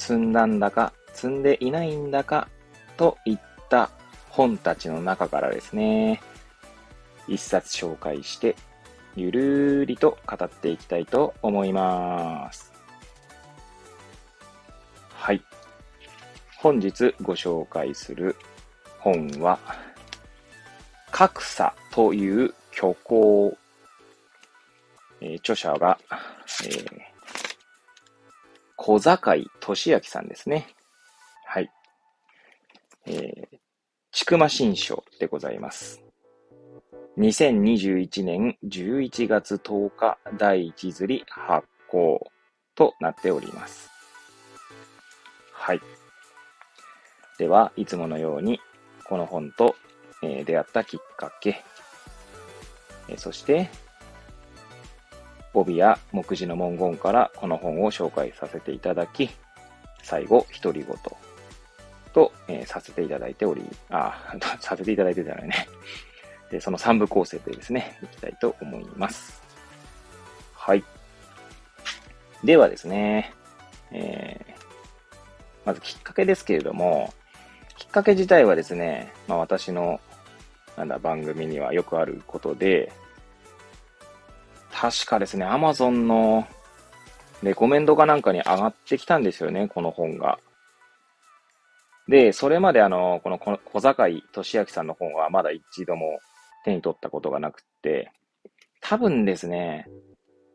積んだんだか積んでいないんだかといった本たちの中からですね、一冊紹介してゆるーりと語っていきたいと思います。はい。本日ご紹介する本は、格差という虚構。えー、著者が、えー、小坂井俊明さんですね。はい。えー、ちくま新書でございます。2021年11月10日第1釣り発行となっております。はい。では、いつものように、この本と、えー、出会ったきっかけ、えー、そして、帯や目次の文言からこの本を紹介させていただき、最後、独り言と、えー、させていただいており、あ、させていただいてじゃないね。で、その3部構成でですね、いきたいと思います。はい。ではですね、えー、まずきっかけですけれども、きっかけ自体はですね、まあ私の、なんだ、番組にはよくあることで、確かですね、Amazon のレコメンドかなんかに上がってきたんですよね、この本が。で、それまであの、この小坂井俊明さんの本はまだ一度も手に取ったことがなくて、多分ですね、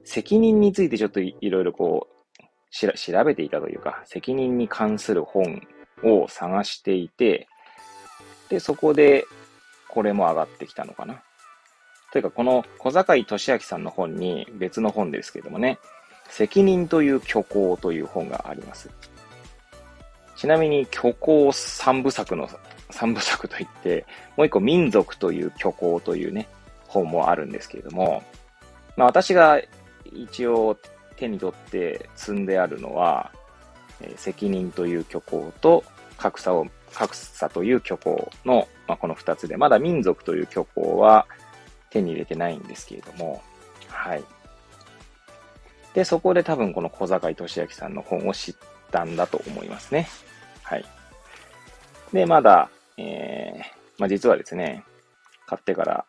責任についてちょっといろいろこう、しら、調べていたというか、責任に関する本を探していて、で、そこで、これも上がってきたのかな。というか、この小坂井俊明さんの本に、別の本ですけどもね、責任という虚構という本があります。ちなみに、虚構三部作の三部作といって、もう一個民族という虚構というね、本もあるんですけれども、まあ私が一応手に取って積んであるのは、えー、責任という虚構と格差を、格差という虚構の、まあ、この二つで、まだ民族という虚構は手に入れてないんですけれども、はい。で、そこで多分この小坂井俊明さんの本を知ったんだと思いますね。はい。で、まだ、えー、まあ、実はですね、買ってから、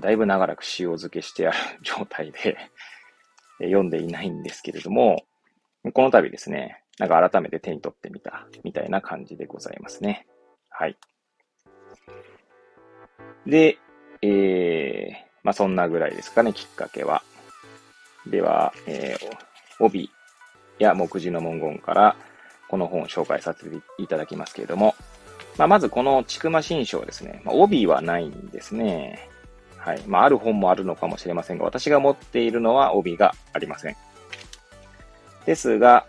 だいぶ長らく塩漬けしてある 状態で読んでいないんですけれども、この度ですね、なんか改めて手に取ってみた、みたいな感じでございますね。はい。で、えー、まあ、そんなぐらいですかね、きっかけは。では、えー、帯や目次の文言から、この本を紹介させていただきますけれども、まあ、まずこのちくま新書ですね、まあ、帯はないんですね。はい。まあ、ある本もあるのかもしれませんが、私が持っているのは帯がありません。ですが、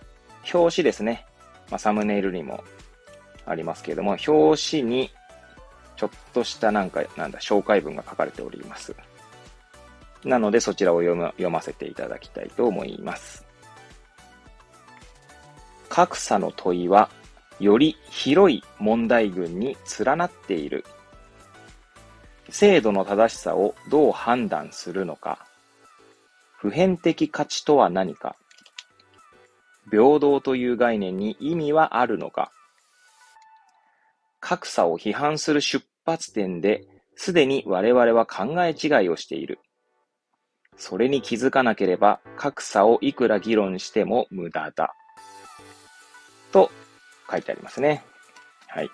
表紙ですね。まあ、サムネイルにもありますけれども、表紙にちょっとしたなんか、なんだ、紹介文が書かれております。なので、そちらを読む読ませていただきたいと思います。格差の問いはより広い問題群に連なっている。制度の正しさをどう判断するのか。普遍的価値とは何か。平等という概念に意味はあるのか。格差を批判する出発点で、すでに我々は考え違いをしている。それに気づかなければ、格差をいくら議論しても無駄だ。と書いてありますね。はい。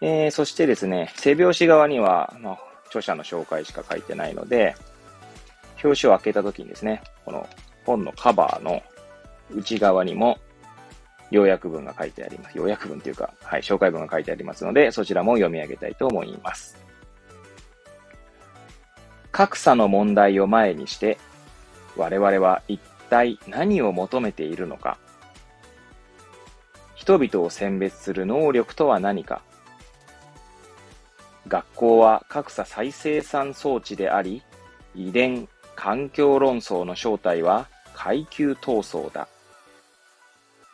えー、そしてですね、背表紙側には、まあ、著者の紹介しか書いてないので、表紙を開けた時にですね、この本のカバーの内側にも要約文が書いてあります。要約文というか、はい、紹介文が書いてありますので、そちらも読み上げたいと思います。格差の問題を前にして、我々は一体何を求めているのか人々を選別する能力とは何か学校は格差再生産装置であり、遺伝、環境論争の正体は階級闘争だ。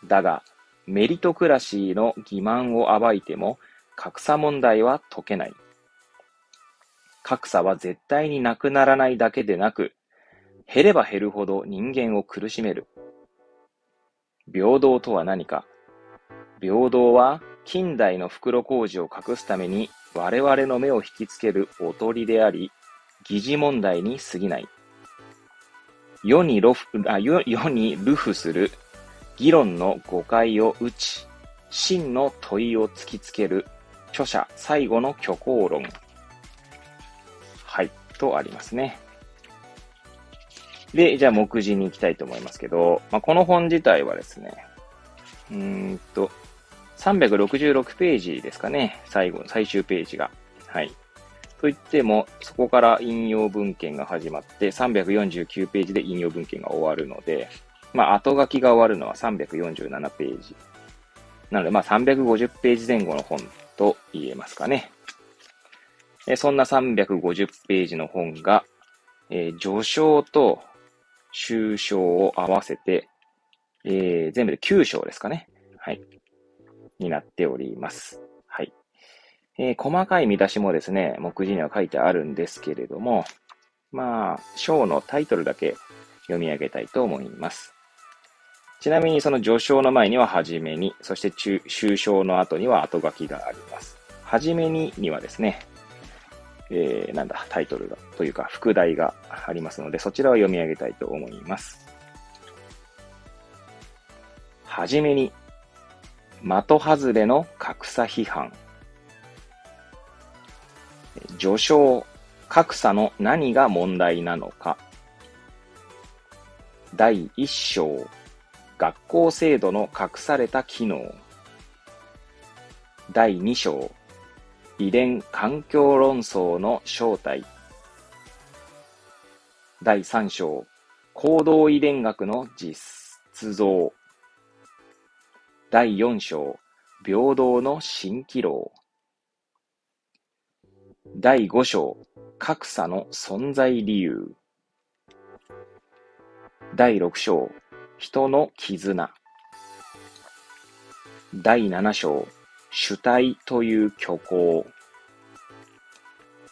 だが、メリトクラシーの欺瞞を暴いても格差問題は解けない。格差は絶対になくならないだけでなく、減れば減るほど人間を苦しめる。平等とは何か？平等は近代の袋小路を隠すために我々の目を引きつけるおとりであり、疑似問題に過ぎない。世にロフあ世世に流布する議論の誤解を打ち、真の問いを突きつける著者最後の虚構論。はい、とありますね。で、じゃあ目次に行きたいと思いますけど、まあ、この本自体はですね、うんと、366ページですかね。最後、最終ページが。はい。と言っても、そこから引用文献が始まって、349ページで引用文献が終わるので、まあ、後書きが終わるのは347ページ。なので、まあ、350ページ前後の本と言えますかね。えそんな350ページの本が、えー、序章と終章を合わせて、えー、全部で9章ですかね。はい。になっております。はい。えー、細かい見出しもですね、目次には書いてあるんですけれども、まあ、章のタイトルだけ読み上げたいと思います。ちなみにその序章の前にははじめに、そして中終章の後には後書きがあります。はじめににはですね、えー、なんだ、タイトルが、というか、副題がありますので、そちらを読み上げたいと思います。はじめに、的外れの格差批判。序章、格差の何が問題なのか。第1章、学校制度の隠された機能。第2章、遺伝環境論争の正体。第3章、行動遺伝学の実像。第4章、平等の蜃気楼。第5章、格差の存在理由。第6章、人の絆。第7章、主体という虚構。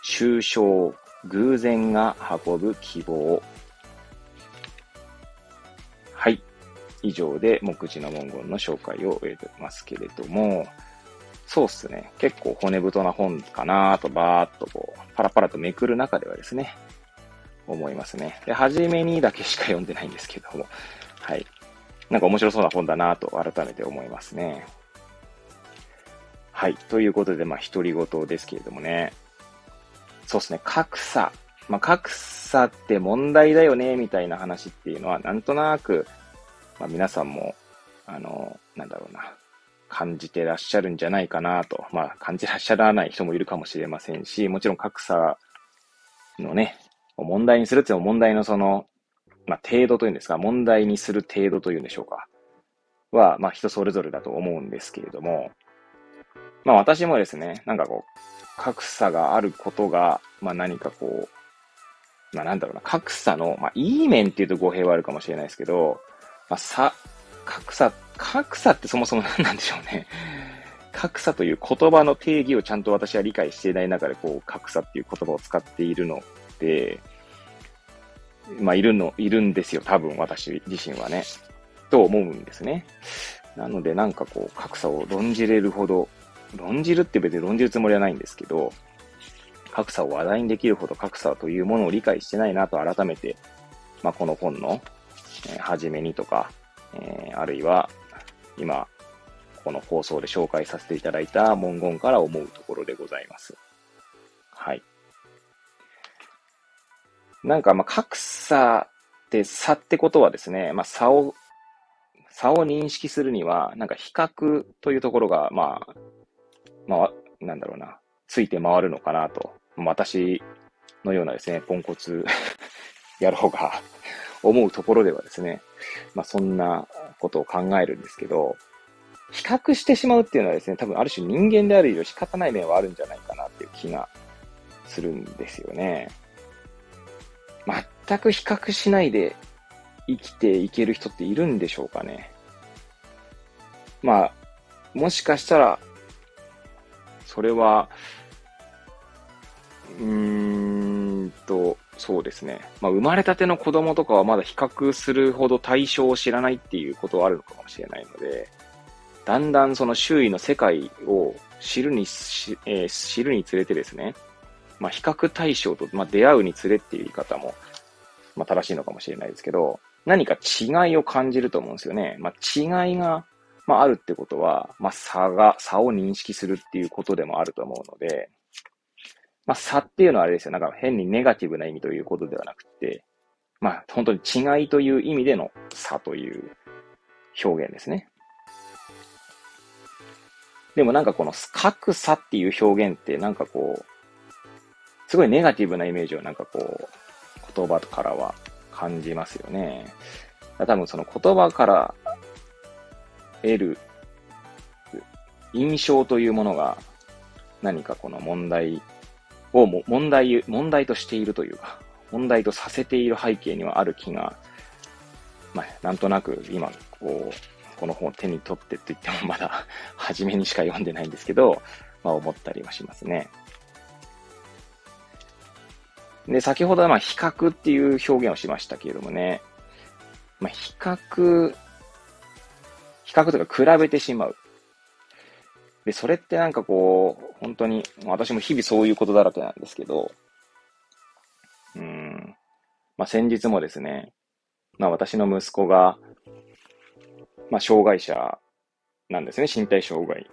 抽象、偶然が運ぶ希望。はい。以上で目次の文言の紹介を終えてますけれども、そうっすね。結構骨太な本かなとバーっとこう、パラパラとめくる中ではですね、思いますね。で、初めにだけしか読んでないんですけども、はい。なんか面白そうな本だなと改めて思いますね。はい。ということで、まあ、独り言ですけれどもね。そうですね。格差。まあ、格差って問題だよね、みたいな話っていうのは、なんとなく、まあ、皆さんも、あの、なんだろうな、感じてらっしゃるんじゃないかなと。まあ、感じらっしゃらない人もいるかもしれませんし、もちろん格差のね、問題にするっていうのは問題のその、まあ、程度というんですか、問題にする程度というんでしょうか。は、まあ、人それぞれだと思うんですけれども、まあ、私もですね、なんかこう、格差があることが、まあ、何かこう、まあ、なんだろうな、格差の、まあ、いい面っていうと語弊はあるかもしれないですけど、まあ、さ、格差、格差ってそもそも何 なんでしょうね。格差という言葉の定義をちゃんと私は理解していない中で、こう、格差っていう言葉を使っているので、まあ、いるの、いるんですよ。多分、私自身はね。と思うんですね。なので、なんかこう、格差を論じれるほど、論じるって別に論じるつもりはないんですけど、格差を話題にできるほど格差というものを理解してないなと改めて、まあ、この本の、えー、初めにとか、えー、あるいは、今、この放送で紹介させていただいた文言から思うところでございます。はい。なんか、まあ、格差って差ってことはですね、まあ、差を、差を認識するには、なんか比較というところが、まあ、まあ、なんだろうな、ついて回るのかなと。私のようなですね、ポンコツ 野郎が 思うところではですね、まあそんなことを考えるんですけど、比較してしまうっていうのはですね、多分ある種人間である以上仕方ない面はあるんじゃないかなっていう気がするんですよね。全く比較しないで生きていける人っているんでしょうかね。まあ、もしかしたら、それは、うーんと、そうですね。まあ、生まれたての子供とかはまだ比較するほど対象を知らないっていうことはあるのかもしれないので、だんだんその周囲の世界を知るに、えー、知るにつれてですね、まあ、比較対象と、まあ、出会うにつれっていう言い方も、まあ、正しいのかもしれないですけど、何か違いを感じると思うんですよね。まあ、違いが、まあ、あるってことは、まあ、差が、差を認識するっていうことでもあると思うので、まあ、差っていうのはあれですよ。なんか変にネガティブな意味ということではなくて、まあ、本当に違いという意味での差という表現ですね。でもなんかこの格差っていう表現ってなんかこう、すごいネガティブなイメージをなんかこう、言葉からは感じますよね。多分その言葉から得る印象というものが何かこの問題をも問題、問題としているというか、問題とさせている背景にはある気が、まあ、なんとなく今、こう、この本を手に取ってって言ってもまだ初めにしか読んでないんですけど、まあ思ったりはしますね。で、先ほどはまあ比較っていう表現をしましたけれどもね、まあ比較、比較とか比べてしまう。で、それってなんかこう、本当に、私も日々そういうことだらけなんですけど、うん、まあ先日もですね、まあ私の息子が、まあ障害者なんですね、身体障害。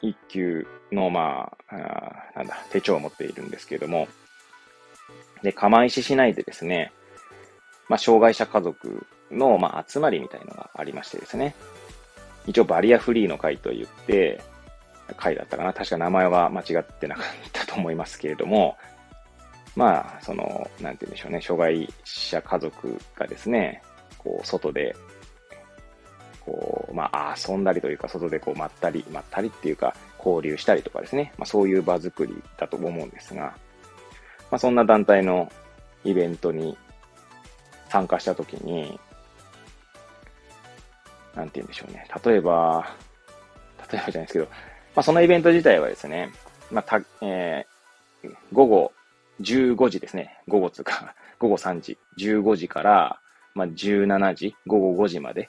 一級の、まあ、あなんだ、手帳を持っているんですけれども、で、釜石市内でですね、まあ、障害者家族の、まあ、集まりみたいのがありましてですね、一応バリアフリーの会と言って、会だったかな。確か名前は間違ってなかったと思いますけれども、まあ、その、なんて言うんでしょうね、障害者家族がですね、こう、外で、こう、まあ、遊んだりというか、外でこう、まったり、まったりっていうか、交流したりとかですね、まあ、そういう場作りだと思うんですが、まあ、そんな団体のイベントに参加したときに、なんて言うんでしょうね。例えば、例えばじゃないですけど、まあ、そのイベント自体はですね、まあ、た、えー、午後15時ですね。午後つか、午後3時、15時から、まあ、17時、午後5時まで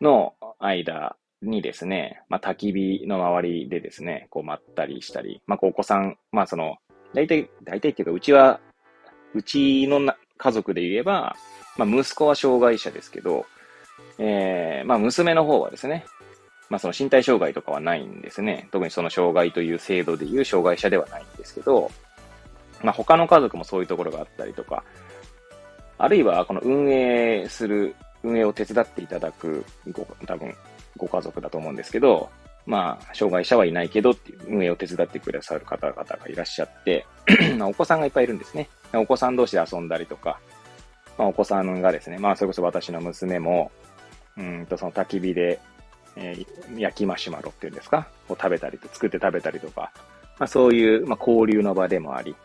の間にですね、まあ、焚き火の周りでですね、こう、まったりしたり、まあ、お子さん、まあ、その、大体、大体っていうか、うちは、うちのな家族で言えば、まあ、息子は障害者ですけど、えー、まあ、娘の方はですね、まあ、その身体障害とかはないんですね。特にその障害という制度でいう障害者ではないんですけど、まあ、他の家族もそういうところがあったりとか、あるいはこの運営する、運営を手伝っていただくご、多分、ご家族だと思うんですけど、まあ、障害者はいないけどっていう運営を手伝ってくださる方々がいらっしゃって、まあお子さんがいっぱいいるんですね。お子さん同士で遊んだりとか、まあ、お子さんがですね、まあ、それこそ私の娘も、うんと、その焚き火で、えー、焼きマシュマロっていうんですかを食べたりと、作って食べたりとか、まあ、そういう、まあ、交流の場でもあり、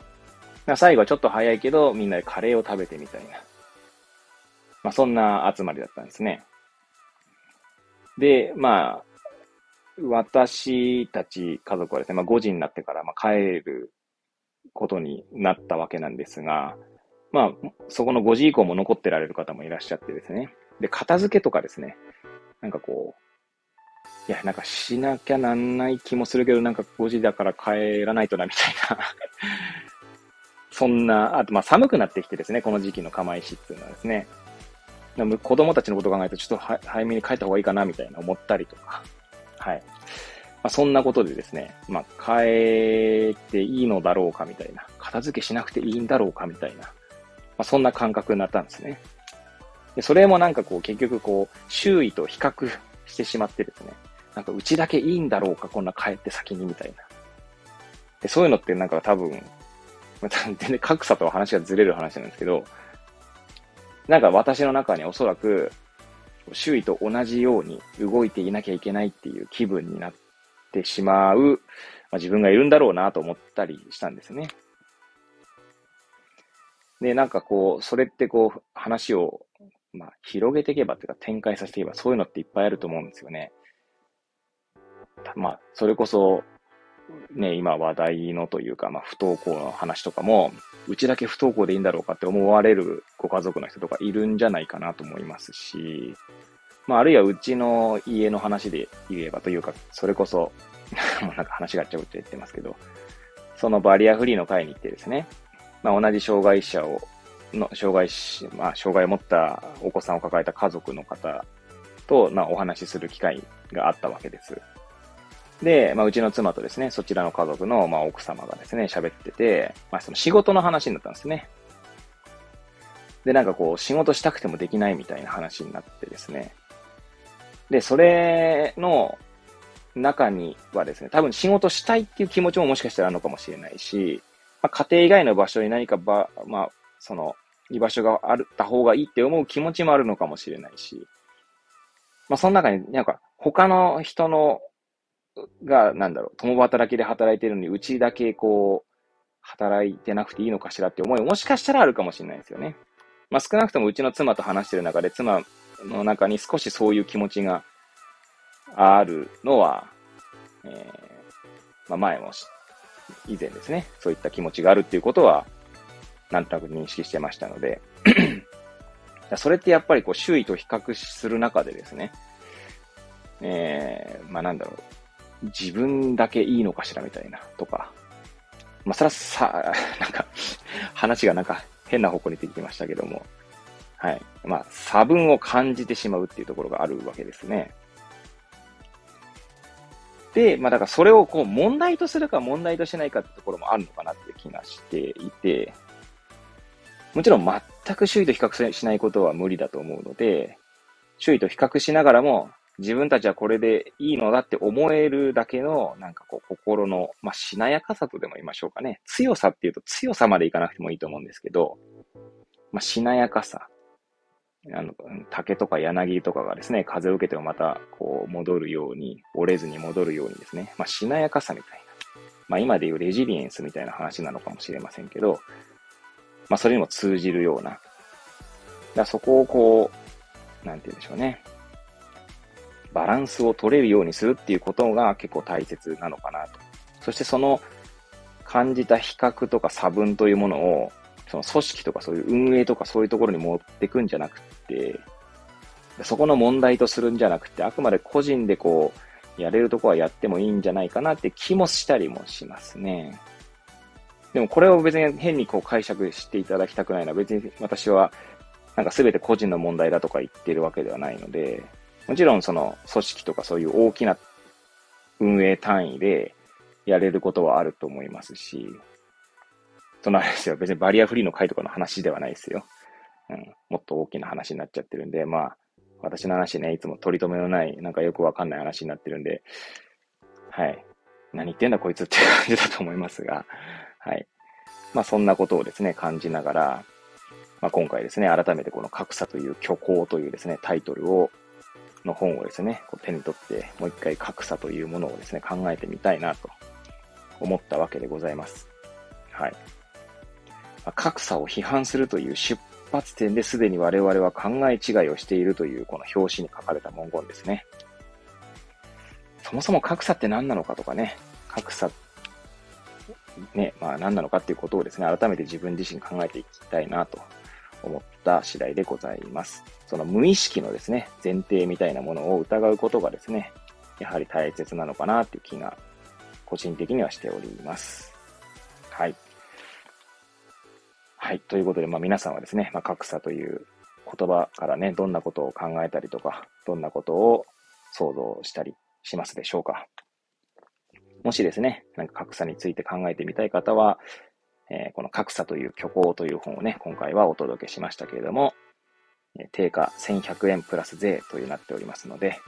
まあ、最後はちょっと早いけど、みんなでカレーを食べてみたいな。まあ、そんな集まりだったんですね。で、まあ、私たち家族はですね、まあ、5時になってからまあ帰ることになったわけなんですが、まあ、そこの5時以降も残ってられる方もいらっしゃってですね。で、片付けとかですね、なんかこう、いや、なんかしなきゃなんない気もするけど、なんか5時だから帰らないとな、みたいな。そんな、あと、まあ寒くなってきてですね、この時期の釜石っていうのはですね、子供たちのことを考えると、ちょっと早めに帰った方がいいかな、みたいな思ったりとか、はい。まあ、そんなことでですね、まあ、変えていいのだろうかみたいな、片付けしなくていいんだろうかみたいな、まあ、そんな感覚になったんですね。で、それもなんかこう、結局こう、周囲と比較してしまってですね、なんかうちだけいいんだろうか、こんな帰って先にみたいな。で、そういうのってなんか多分、まあ、全然格差とは話がずれる話なんですけど、なんか私の中におそらく、周囲と同じように動いていなきゃいけないっていう気分になってしまう、まあ、自分がいるんだろうなと思ったりしたんですね。で、なんかこう、それってこう、話を、まあ、広げていけばというか展開させていけば、そういうのっていっぱいあると思うんですよね。まあ、それこそ、ね、今話題のというか、まあ、不登校の話とかも、うちだけ不登校でいいんだろうかって思われるご家族の人とかいるんじゃないかなと思いますし、まあ、あるいはうちの家の話で言えばというか、それこそ、もうなんか話がっちゃうって言ってますけど、そのバリアフリーの会に行ってですね、まあ、同じ障害者を、の、障害し、まあ、障害を持ったお子さんを抱えた家族の方と、まあ、お話しする機会があったわけです。で、まあ、うちの妻とですね、そちらの家族の、まあ、奥様がですね、喋ってて、まあ、その仕事の話になったんですね。で、なんかこう、仕事したくてもできないみたいな話になってですね。で、それの中にはですね、多分仕事したいっていう気持ちももしかしたらあるのかもしれないし、まあ、家庭以外の場所に何かば、まあ、その、居場所があった方がいいって思う気持ちもあるのかもしれないし、まあ、その中になんか他の人のが、なんだろう、共働きで働いてるのに、うちだけこう、働いてなくていいのかしらって思いもしかしたらあるかもしれないですよね。まあ、少なくともうちの妻と話してる中で、妻の中に少しそういう気持ちがあるのは、えー、まあ、前も以前ですね、そういった気持ちがあるっていうことは、なんとなく認識してましたので。それってやっぱりこう周囲と比較する中でですね、えー、まあなんだろう、自分だけいいのかしらみたいな、とか。まあ、それはさ、なんか、話がなんか変な方向に出てきましたけども。はい。まあ、差分を感じてしまうっていうところがあるわけですね。で、まあだからそれをこう問題とするか問題としないかってところもあるのかなっていう気がしていて、もちろん全く周囲と比較しないことは無理だと思うので、周囲と比較しながらも自分たちはこれでいいのだって思えるだけの、なんかこう、心の、まあ、しなやかさとでも言いましょうかね。強さっていうと強さまでいかなくてもいいと思うんですけど、まあ、しなやかさ。あの、竹とか柳とかがですね、風を受けてもまた、こう、戻るように、折れずに戻るようにですね、まあ、しなやかさみたいな。まあ、今でいうレジリエンスみたいな話なのかもしれませんけど、まあ、それにも通じるような。だそこをこう、なんて言うんでしょうね。バランスを取れるようにするっていうことが結構大切なのかなと。そしてその感じた比較とか差分というものを、その組織とかそういう運営とかそういうところに持ってくんじゃなくて、そこの問題とするんじゃなくて、あくまで個人でこう、やれるとこはやってもいいんじゃないかなって気もしたりもしますね。でもこれを別に変にこう解釈していただきたくないのは別に私はなんか全て個人の問題だとか言ってるわけではないので、もちろんその組織とかそういう大きな運営単位でやれることはあると思いますし、そのあれですよ、別にバリアフリーの会とかの話ではないですよ。うん、もっと大きな話になっちゃってるんで、まあ、私の話ね、いつも取り留めのない、なんかよくわかんない話になってるんで、はい。何言ってんだこいつって感じだと思いますが、はい。まあそんなことをですね、感じながら、まあ今回ですね、改めてこの格差という虚構というですね、タイトルをの本をですね、こう手に取って、もう一回格差というものをですね、考えてみたいなと思ったわけでございます。はい。ま格差を批判するという出発点ですでに我々は考え違いをしているというこの表紙に書かれた文言ですね。そもそも格差って何なのかとかね、格差、ね、まあ何なのかっていうことをですね、改めて自分自身考えていきたいなと思った次第でございます。その無意識のですね、前提みたいなものを疑うことがですね、やはり大切なのかなっていう気が個人的にはしております。はい。はい。ということで、まあ皆さんはですね、まあ格差という言葉からね、どんなことを考えたりとか、どんなことを想像したりしますでしょうか。もしですね、なんか格差について考えてみたい方は、え、この格差という虚構という本をね、今回はお届けしましたけれども、え、定価1100円プラス税というなっておりますので、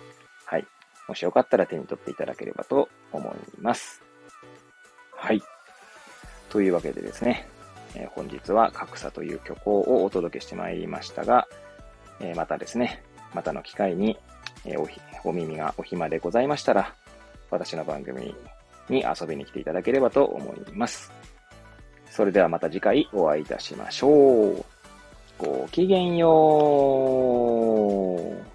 はい。もしよかったら手に取っていただければと思います。はい。というわけでですね、え、本日は格差という虚構をお届けしてまいりましたが、えまたですね、またの機会に、え、おお耳がお暇でございましたら、私の番組に遊びに来ていただければと思います。それではまた次回お会いいたしましょう。ごきげんよう。